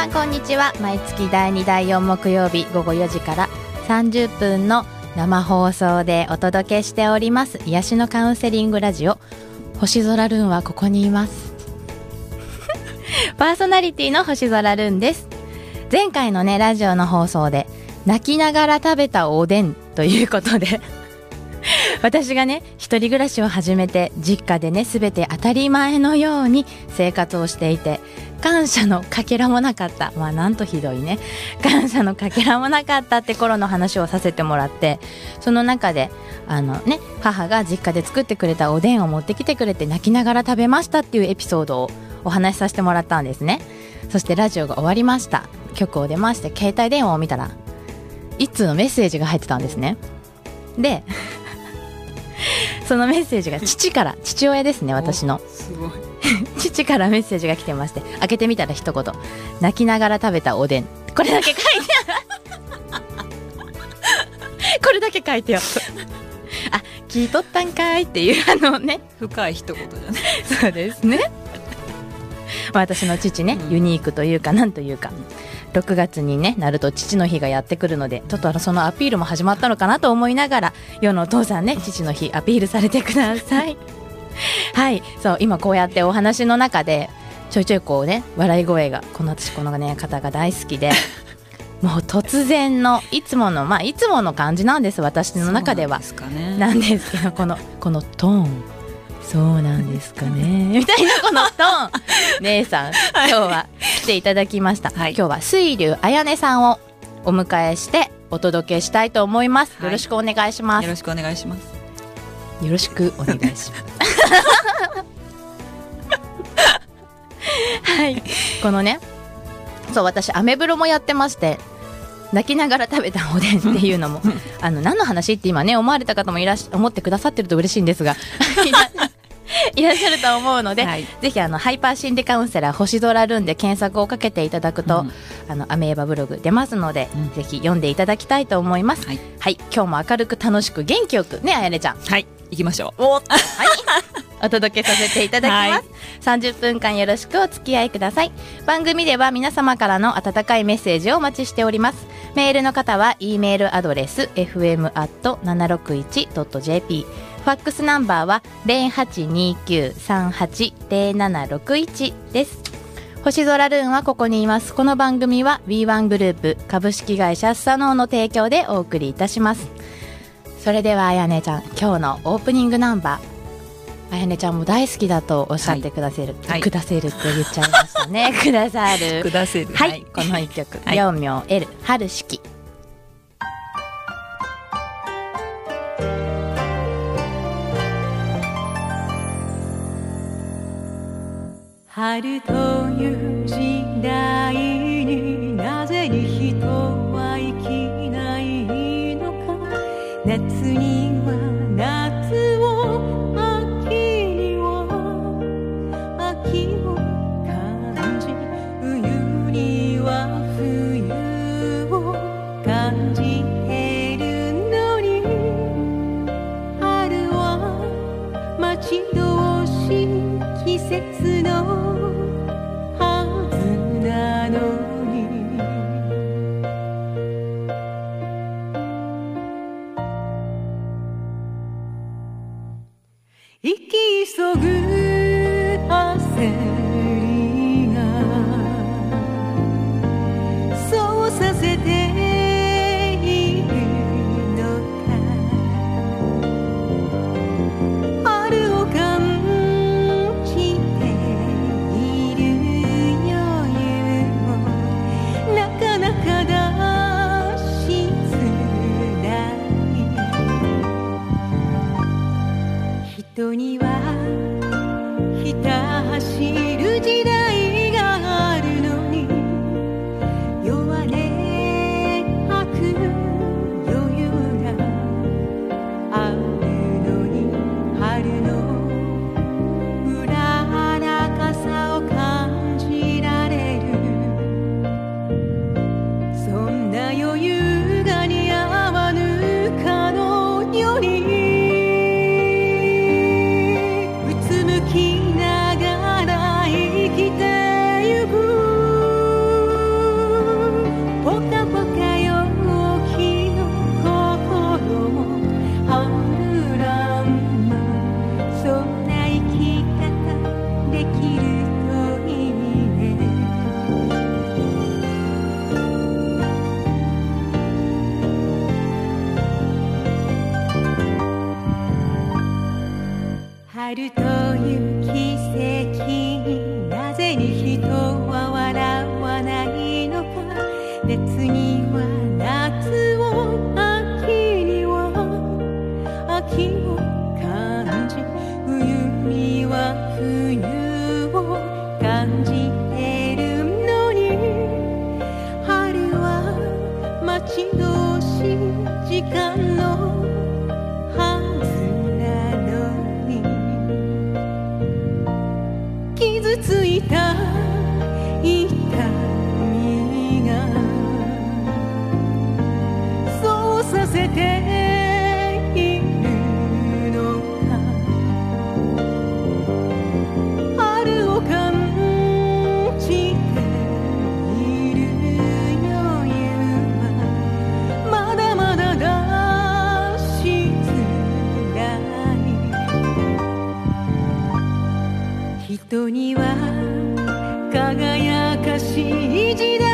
さんこんにちは。毎月第2第4木曜日午後4時から30分の生放送でお届けしております癒しのカウンセリングラジオ。星空ルーンはここにいます。パーソナリティの星空ルーンです。前回のねラジオの放送で泣きながら食べたおでんということで 私がね一人暮らしを始めて実家でね全て当たり前のように生活をしていて感謝のかけらもなかった。まあなんとひどいね。感謝のかけらもなかったって頃の話をさせてもらってその中であのね母が実家で作ってくれたおでんを持ってきてくれて泣きながら食べましたっていうエピソードをお話しさせてもらったんですね。そしてラジオが終わりました。曲を出まして携帯電話を見たら一通のメッセージが入ってたんですね。で そのメッセージが父から父親ですね私の。すごい。父からメッセージが来てまして開けてみたら一言。泣きながら食べたおでん。これだけ書いてある。これだけ書いてよ。あ聞いとったんかいっていうあのね。深い一言じゃねそうですね。まあ私の父ね、うん。ユニークというかなんというか。6月にねなると父の日がやってくるのでちょっとそのアピールも始まったのかなと思いながら世のお父さんね父の日アピールされてください はいそう今こうやってお話の中でちょいちょいこうね笑い声がこの私このね方が大好きで もう突然のいつものまあいつもの感じなんです私の中では。なんですかね。なんですけどこのこのトーン。そうなんですかね。みたいなこのトーン。姉さん今日は来ていただきました、はい。今日は水流あやねさんをお迎えしてお届けしたいと思います、はい。よろしくお願いします。よろしくお願いしますよろしくお願いします。はい。このねそう私アメブロもやってまして泣きながら食べたおでんっていうのも あの何の話って今ね思われた方もいらっし思ってくださってると嬉しいんですが いらっしゃると思うので、はい。ぜひあのハイパー心理カウンセラー星空ルンで検索をかけていただくと、うん。あのアメーバブログ出ますので、うん。ぜひ読んでいただきたいと思います。はい。はい、今日も明るく楽しく元気よくねあやねちゃん。はい行きましょう。おはい、お届けさせていただきます、はい。30分間よろしくお付き合いください。番組では皆様からの温かいメッセージをお待ちしております。メールの方は E メールアドレス fm.761.jp ファックスナンバーは0829380761です。星空ルーンはここにいます。この番組は W1 グループ株式会社スサノーの提供でお送りいたしますそれではあやねちゃん今日のオープニングナンバー。あやねちゃんも大好きだとおっしゃってくださる、はい。くだせるって言っちゃいましたね。くださる。くだせる。はい、この一曲「はい両名 L 春式」春という時代に人には輝かしい時代。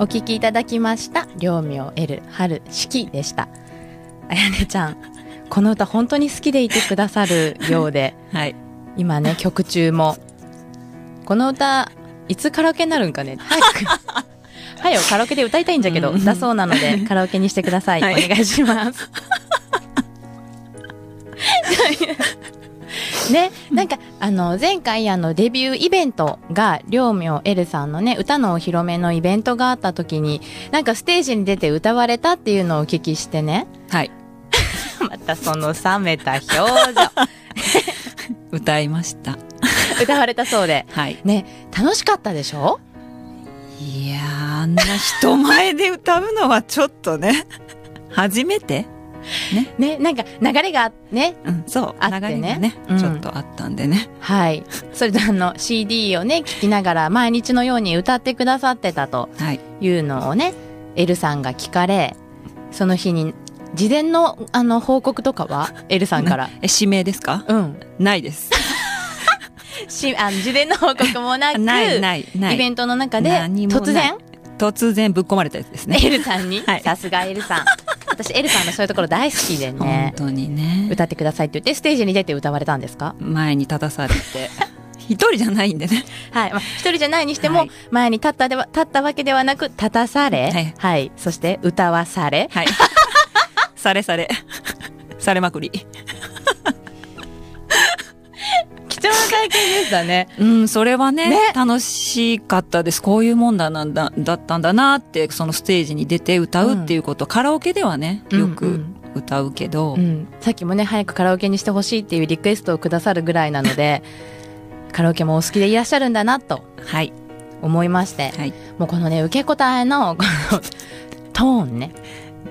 お聞きいただきました両名 L 春四季でした。あやねちゃんこの歌本当に好きでいてくださるようで。はい。今ね曲中も。この歌いつカラオケになるんかね？早く。早くカラオケで歌いたいんじゃけど、うん。だそうなので カラオケにしてください、はい。お願いします ね、なんかあの前回あのデビューイベントが両名 L さんのね歌のお披露目のイベントがあった時になんかステージに出て歌われたっていうのをお聞きしてねはい。またその冷めた表情 歌いました。歌われたそうではい。ね楽しかったでしょ？いやー、あんな人前で歌うのはちょっとね、初めてね、なんか流れがね、うん、そう。あってね。ね、うん。ちょっとあったんでね。はい。それであの CD をね、聞きながら毎日のように歌ってくださってたとはい。いうのをね、エルさんが聞かれ、その日に、事前のあの報告とかは、エルさんから？え指名ですか？うん。ないです。しあの事前の報告もなく、ないないない。イベントの中で突然、突然ぶっ込まれたやつですね。エルさんに、はい。さすがエルさん。私、エルさんのそういうところ大好きで本ね、当にね。歌ってくださいって言って、ステージに出て歌われたんですか？前に立たされて。一人じゃないんでね。はい。まあ、一人じゃないにしても、はい。前に立ったでは、立ったわけではなく、立たされ、はい。そして歌わされ、はい。されされ。されまくり貴重な体験でしたね。うんそれはねね。楽しかったです。こういうもんだなんだだったんだなってそのステージに出て歌うっていうこと、カラオケではねよくうんうん。歌うけど、うん、さっきもね早くカラオケにしてほしいっていうリクエストをくださるぐらいなので カラオケもお好きでいらっしゃるんだなとはい。思いまして、はい。もうこのね受け答えのこの トーンね。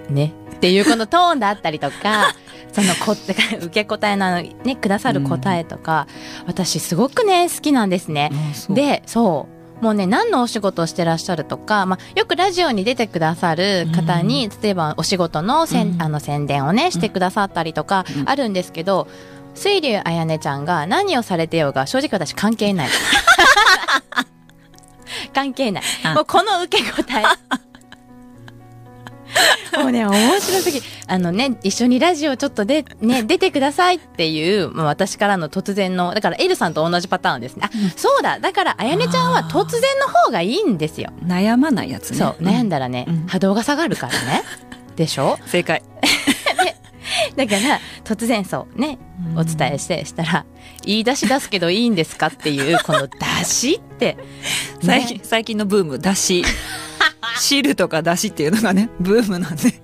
ね。っていうこのトーンだったりとかそのこ 受け答えなのねくださる答えとか、私すごくね好きなんですね。でそう。もうね何のお仕事をしてらっしゃるとか、まあ、よくラジオに出てくださる方に、例えばお仕事のせん、うん。あの宣伝をねしてくださったりとかうん。あるんですけど、水流あやねちゃんが何をされてようが正直私関係ない。関係ない。あ。もうこの受け答え もうね面白すぎ。あのね一緒にラジオちょっとで、ね、出てくださいっていう、まあ、私からの突然のだからエルさんと同じパターンですね。あ、そうだ。だからあやねちゃんは突然の方がいいんですよ。悩まないやつね。そう。悩んだらね、うん。波動が下がるからね。でしょ？正解。だから突然そうねお伝えしてしたら言い出し出すけどいいんですかっていうこの出しって、最近最近のブームだし汁とかだしっていうのがね ブームなんで。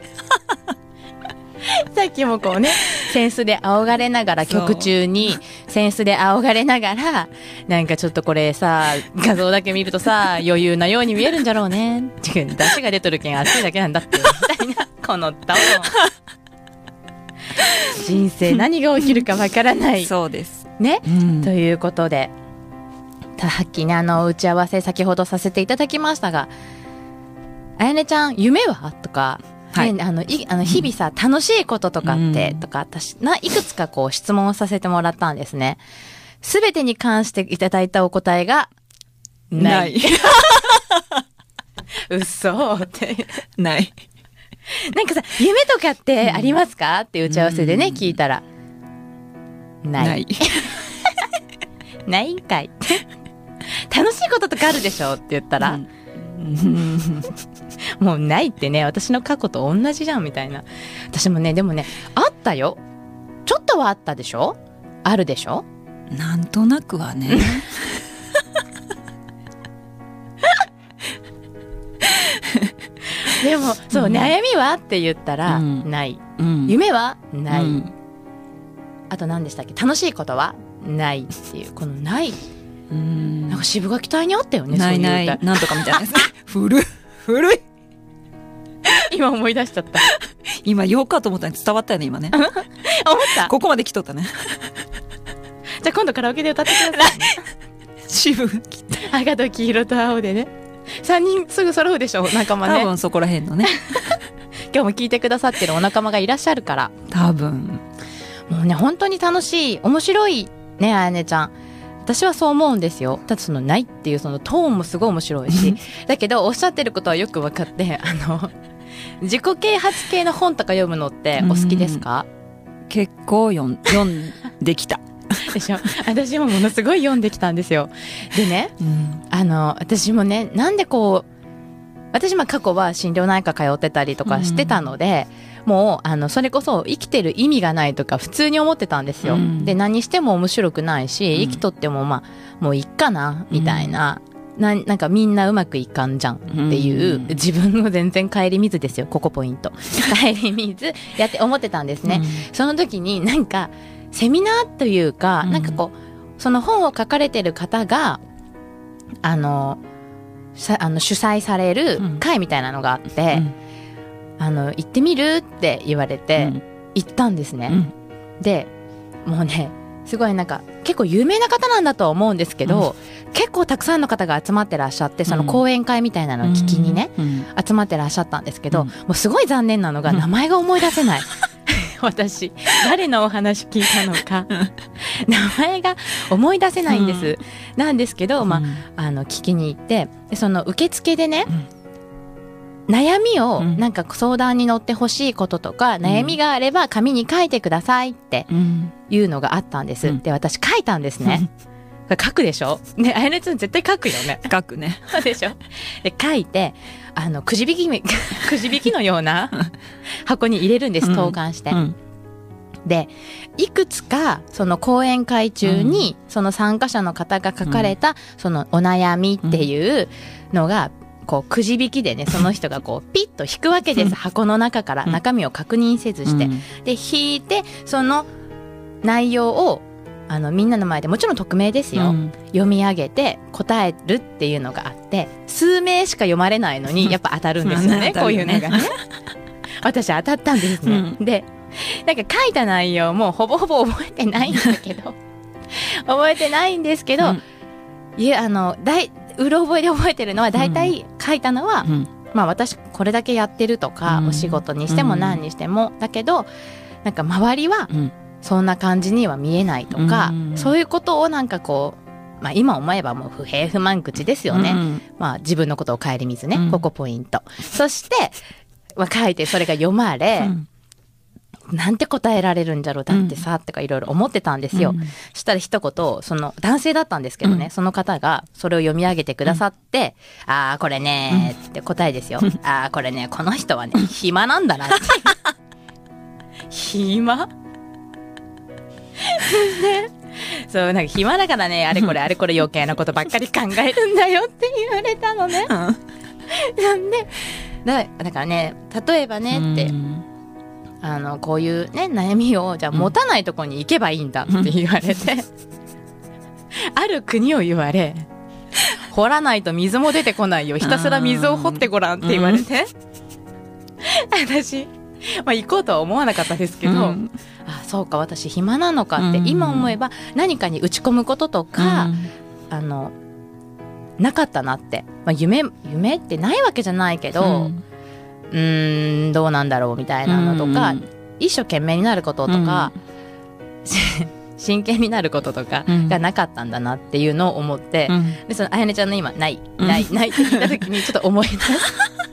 さっきもこうねセンスで仰がれながら曲中にセンスで仰がれながらなんかちょっとこれさ画像だけ見るとさ余裕なように見えるんじゃろうね。出汁が出とるけん熱いだけなんだって。みたいな このトーン。人生何が起きるかわからない。そうです、ね？うん。ということで、さっきね、あの、打ち合わせ先ほどさせていただきましたが、あやねちゃん、夢は？とか、はい。ね、あの、いあの日々さ、楽しいこととかって、うん。とか、私、な、いくつかこう質問をさせてもらったんですね。すべてに関していただいたお答えが、ない。嘘って。ない。なんかさ、夢とかってありますか、って打ち合わせでね、うん。聞いたら、ない。ない。ないんかい。楽しいこととかあるでしょ？って言ったら、うんうん もうないってね、私の過去と同じじゃんみたいな。私もね、でもね、あったよ。ちょっとはあったでしょ？あるでしょ？なんとなくはね でも、そう、うん悩みはって言ったら、うんない。うん夢はない。うんあと何でしたっけ？楽しいことはないっていう、このない。うんなんか渋垣隊にあったよね、ないないなんとかみたいなやつね 古い古い 今思い出しちゃった。今言おうかと思ったのに伝わったよね今ね 思ったここまで来とったねじゃあ今度カラオケで歌ってください。渋木赤と黄色と青でね。3人すぐ揃うでしょ仲間ね。多分そこら辺のね今日も聞いてくださってるお仲間がいらっしゃるから。多分もうね、本当に楽しい、面白いね、あやねちゃん。私はそう思うんですよ。ただそのないっていうそのトーンもすごい面白いし。だけどおっしゃってることはよく分かって、あの、自己啓発系の本とか読むのってお好きですか、結構読ん読んできた、でしょ？私もものすごい読んできたんですよ。でね、うんあの、私もね、なんでこう、私まあ過去は心療内科通ってたりとかしてたので、もう、あの、それこそ生きてる意味がないとか普通に思ってたんですよ。うん。で、何しても面白くないし、うん。生きとってもまあ、もういっかな、みたいな。ななんかみんなうまくいかんじゃんっていう、うん。自分の全然顧みずですよ、ここポイント。顧みずやって思ってたんですね。その時になんかセミナーというか、うん。なんかこうその本を書かれてる方があのさあの主催されるうん。会みたいなのがあって、うんあの行ってみるって言われて、行ったんですね、うん。でもうねすごいなんか結構有名な方なんだとは思うんですけど、結構たくさんの方が集まってらっしゃってその講演会みたいなのを聞きにね、うん。集まってらっしゃったんですけど、うん。もうすごい残念なのがうん。名前が思い出せない。私誰のお話聞いたのか。名前が思い出せないんです、なんですけど、まあ、あの聞きに行ってでその受付でね、悩みをうん。なんか相談に乗ってほしいこととか、悩みがあれば紙に書いてくださいってうん。いうのがあったんです、うん。で私書いたんですね、書くでしょ？ねあやねちゃん絶対書くよね。書くね。そうでしょ？で書いてあのくじ引きみ くじ引きのような箱に入れるんですうん。投函して、うん。でいくつかその講演会中に、その参加者の方が書かれた、そのお悩みっていうのが、こうくじ引きでねその人がこうピッと引くわけです、うん。箱の中からうん。中身を確認せずして、うん。で引いてその内容をあのみんなの前でもちろん匿名ですよ、うん。読み上げて答えるっていうのがあって数名しか読まれないのに やっぱ当たるんですよね、うんこういうのがね。私当たったんですね、でなんか書いた内容もほぼほぼ覚えてないんだけど。覚えてないんですけど、うん。いやあの大うろ覚えで覚えてるのは大体書いたのは、うん。まあ私これだけやってるとか、うん。お仕事にしてもうん。何にしても、だけどなんか周りはうん。そんな感じには見えないとか、うん。そういうことをなんかこう、まあ、今思えばもう不平不満口ですよね、うん。まあ、自分のことを顧みずね、うん。ここポイント。そして、まあ、書いてそれが読まれ、うんなんて答えられるんだろうだってさ、とかいろいろ思ってたんですよ、うん。そしたら一言その男性だったんですけどね、うん。その方がそれを読み上げてくださって「ああこれね」って答えですよ「ああこれねこの人はね暇なんだな」って。暇？ね。そうなんか暇だからねあれこれあれこれ余計なことばっかり考えるんだよって言われたのね。なんでだだからね例えばねって、うんあのこういうね悩みをじゃあ持たないとこに行けばいいんだって言われて、ある国を言われ掘らないと水も出てこないよ。ひたすら水を掘ってごらんって言われて、私、まあ、行こうとは思わなかったですけど、うん。あそうか私暇なのかって、うん。今思えば何かに打ち込むこととか、あのなかったなって、まあ、夢夢ってないわけじゃないけど、うんうーんどうなんだろうみたいなのとか、うん一生懸命になることとか、真剣になることとかうん。がなかったんだなっていうのを思って、うん。でそのあやねちゃんの今「ないうん。ないない」って聞いた時にちょっと思い出し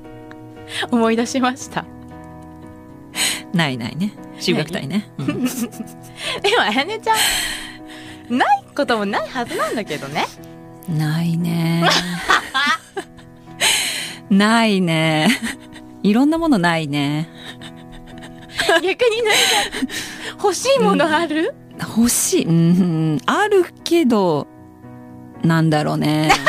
思い出しました。ないないね。修学隊ね。うん。でもあやねちゃんないこともないはずなんだけどね。ないね。ないねいろんなものないね。逆に何か欲しいものある、欲しい。うん。あるけどなんだろうね。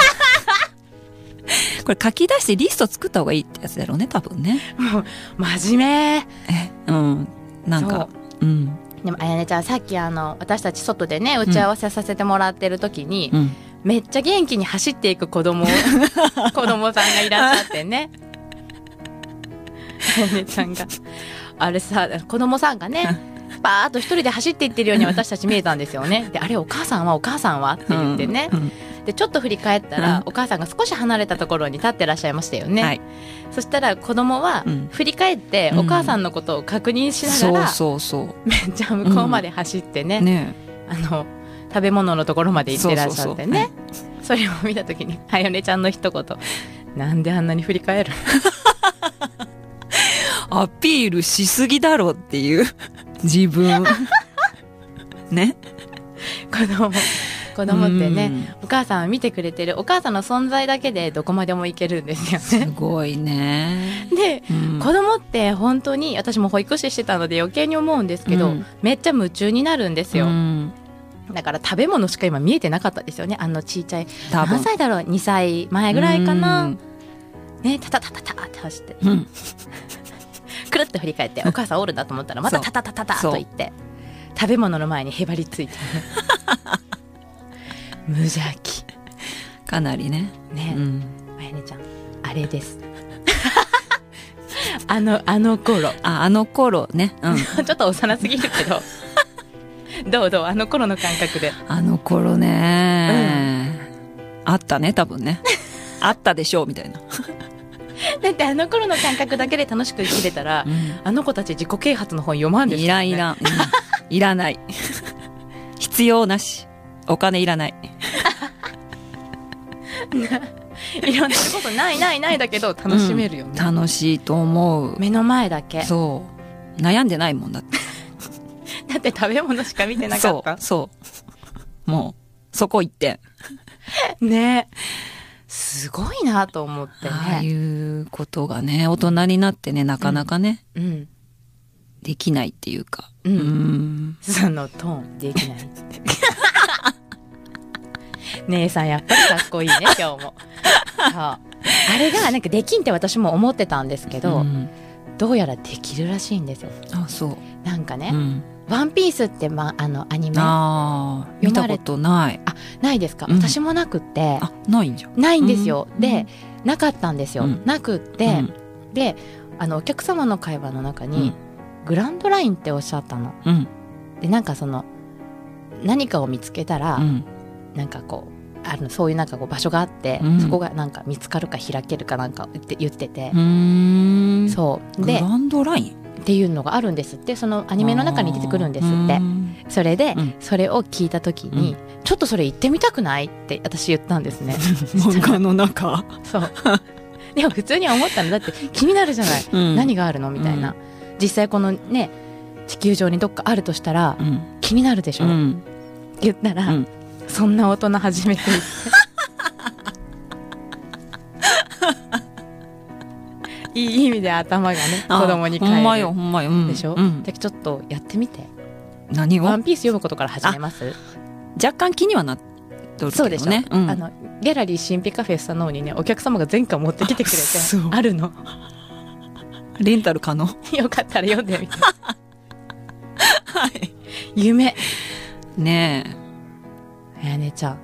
これ書き出してリスト作った方がいいってやつだろうね多分ね。もう真面目。えうん。なんかう。ん。でもあやねちゃんさっきあの私たち外でね打ち合わせさせてもらってる時に、うん。めっちゃ元気に走っていく子供を 子供さんがいらっしゃってねねちゃんが。あれさ子供さんがねバーッと一人で走っていってるように私たち見えたんですよね。であれお母さんはお母さんはって言ってね、うんでちょっと振り返ったら、うん。お母さんが少し離れたところに立ってらっしゃいましたよね、はい。そしたら子供はうん。振り返ってうん。お母さんのことを確認しながら、そうそうそめっちゃ向こうまで走ってね、うね。あの食べ物のところまで行ってらっしゃってね。それを見た時にあよねちゃんの一言。なんであんなに振り返るアピールしすぎだろっていう。自分。ね。子供。子供ってね、うん。お母さんは見てくれてるお母さんの存在だけでどこまでもいけるんですよすね。ごいね、でうん。子供って本当に私も保育士してたので余計に思うんですけど、うん。めっちゃ夢中になるんですよ、うん。だから食べ物しか今見えてなかったですよね。あのちいちゃい。何歳だろう？2歳前ぐらいかうなん。ねタタタタタって走って。うんくるっと振り返ってお母さんおるんだと思ったらまたタタタタタと言って食べ物の前にへばりついて。無邪気。かなりね、ね、うん、あやねちゃんあれです。あのあの頃。ああの頃ね。うん。ちょっと幼すぎるけど。どうどうあの頃の感覚で。あの頃ね、あったね多分ね。あったでしょうみたいな、だってあの頃の感覚だけで楽しく生きれたら、あの子たち自己啓発の本読まんですいらんいらん、うん。いらない。必要なし。お金いらない。いろんなことないないないだけど楽しめるよね、楽しいと思う。目の前だけ。そう。悩んでないもんだって。だって食べ物しか見てなかった。そうそう。もうそこ一点。ねすごいなと思ってああいねうことがね大人になってねなかなかね、うん。できないっていうか。うん。ん。そのトーンできない 姉さんやっぱりかっこいいね今日も。あれがなんかできんって私も思ってたんですけど、うん。どうやらできるらしいんですよ。あそう、なんかねうん、「ワンピースって、ま、あのアニメ？ああ見たことない。ないですか、うん。私もなくって。あないんじゃん。ないんですよ、うん。でなかったんですよ、うん。なくって、うん。であのお客様の会話の中に、うん。グランドラインっておっしゃったの。うん。でなんかその何かを見つけたら、うん。なんかこうあのそういうなんかこう場所があって、うん。そこがなんか見つかるか開けるかなんか言って言ってて。う、ーん。そう。でグランドライン？っていうのがあるんですって。そのアニメの中に出てくるんですって。うんそれで、うん。それを聞いた時に、ちょっとそれ行ってみたくないって私言ったんですね。漫画の中、そう。でも普通には思ったの。だって気になるじゃない、うん。何があるのみたいな、実際このね地球上にどっかあるとしたらうん。気になるでしょ、うん。言ったら、うん。そんな大人初めていい意味で頭がねあ子供にほんまよほんまよ、うん。でしょ、うん。ちょっとやってみて「何を？ワンピース読むことから始めます。若干気にはなっとるけどそうでしょ、ねうん。あのギャラリー神秘カフェスタノーにねお客様が前回持ってきてくれて。あるの。レンタル可能？よかったら読んでみて。はい。夢。ねえ。あやねちゃん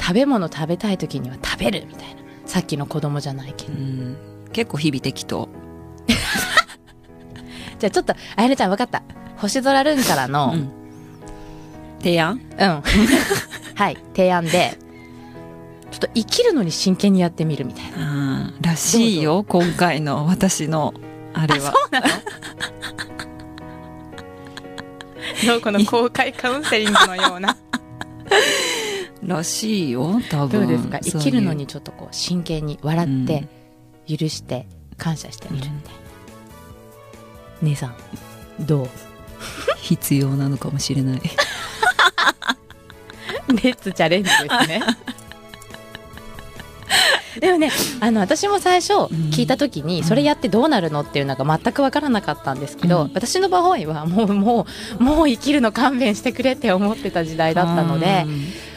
食べ物食べたい時には食べるみたいな。さっきの子供じゃないけど、うん結構日々適当。じゃあちょっとあやねちゃん分かった。星空ルンからの、うん。提案？うん。はい、提案で、ちょっと生きるのに真剣にやってみるみたいな。らしいよ今回の私のあれは。うなの？どうこの公開カウンセリングのような。らしいよ多分。どうですか？生きるのにちょっとこう真剣に笑って、許して、感謝してみる。みたいな。姉さん、どう？必要なのかもしれない。レッツチャレンジですね。でもね、あの私も最初聞いた時に、うん。それやってどうなるのっていうのが全く分からなかったんですけど、うん。私の場合はもうもうもう生きるの勘弁してくれって思ってた時代だったので、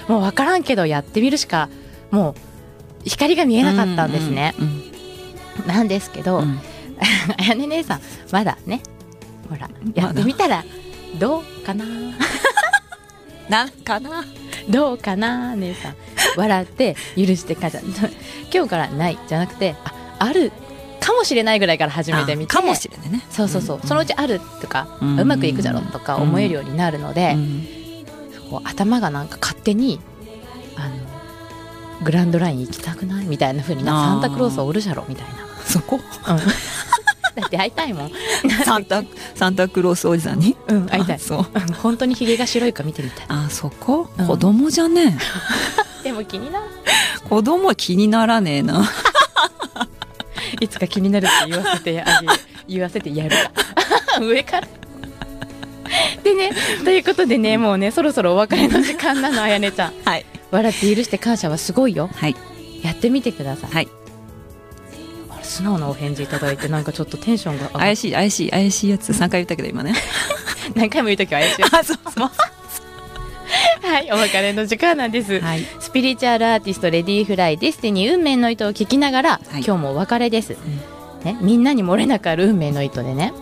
もう分からんけどやってみるしかもう光が見えなかったんですね。うんなんですけど、うん。うんあやね姉さんまだねほらやってみたらどうかな？なんかな？どうかな？姉さん。笑って許して感謝今日からないじゃなくてああるかもしれないぐらいから始めてみて。あかもしれないね。そうそうそう、そのうちあるとか、ううんまくいくじゃろ？とか思えるようになるので、うん。こう頭がなんか勝手にあのグランドライン行きたくない？みたいな風になサンタクロースおるじゃろ？みたいそこ？な、うん、だって会いたいもん、サンタサンタクロースおじさんに？うん、会いたい。あそう。うん本当にひげが白いか見てみたい。あそこ、うん。子供じゃね でも気になる。え子供は気にならねえな。いつか気になるって言わせてあげ言わせてやる上から。でねということでねもうねそろそろお別れの時間なのあやねちゃん。はい。笑って許して感謝はすごいよ。はい。やってみてください、はい素直なお返事いただいてなんかちょっとテンションが怪しい怪しい怪しいやつ3回言ったけど今ね。何回も言うときは怪しい。あそう。そう。はいお別れの時間なんです、はい。スピリチュアルアーティストレディーフライ Destiny 運命の糸を聞きながら、はい。今日もお別れです、ね、みんなに漏れなくある運命の糸でね。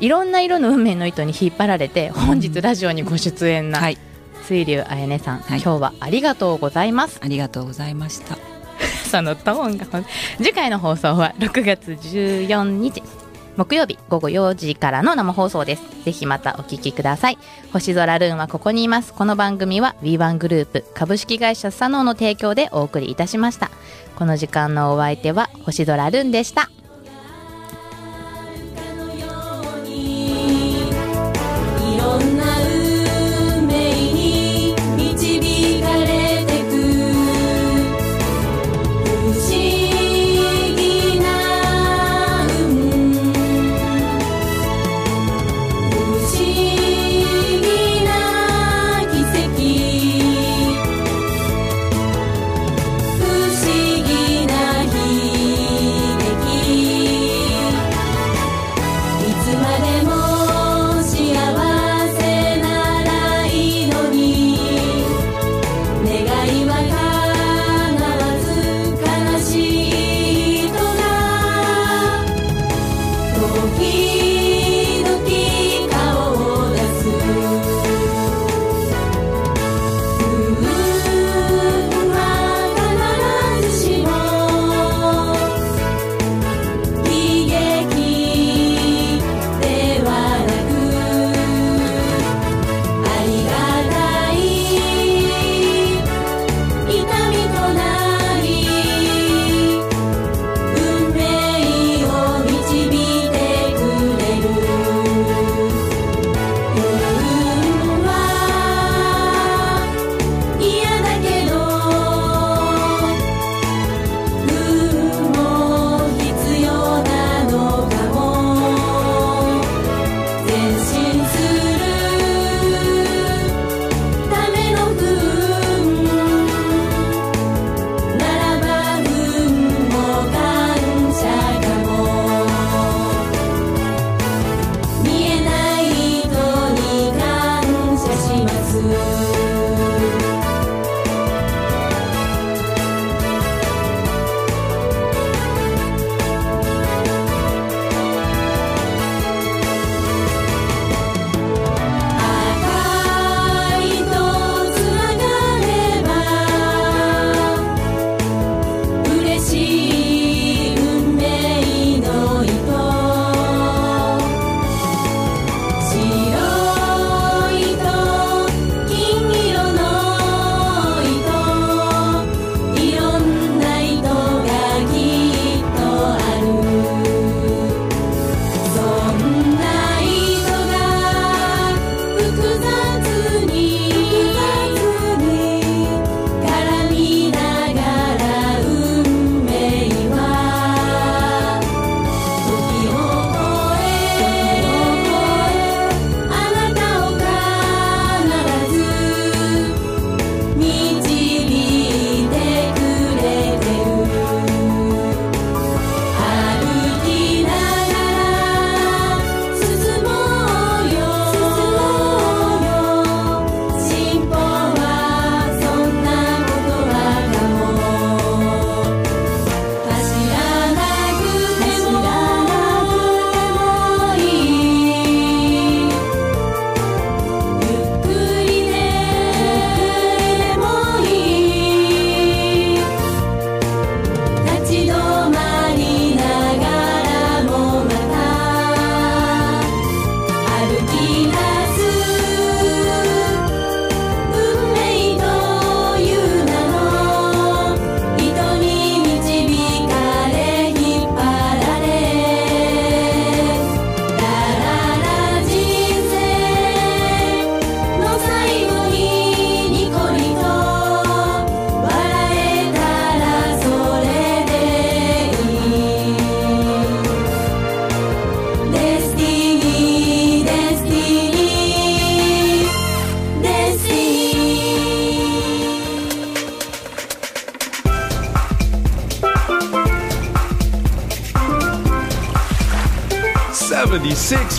いろんな色の運命の糸に引っ張られて本日ラジオにご出演なはい。水流あやねさん、はい。今日はありがとうございます。ありがとうございましたそのトーンが次回の放送は6月14日木曜日午後4時からの生放送です。ぜひまたお聞きください。星空ルーンはここにいます。この番組は W1 グループ株式会社サノーの提供でお送りいたしました。この時間のお相手は星空ルーンでした。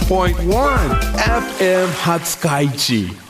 101.1 FM Hot Sky G.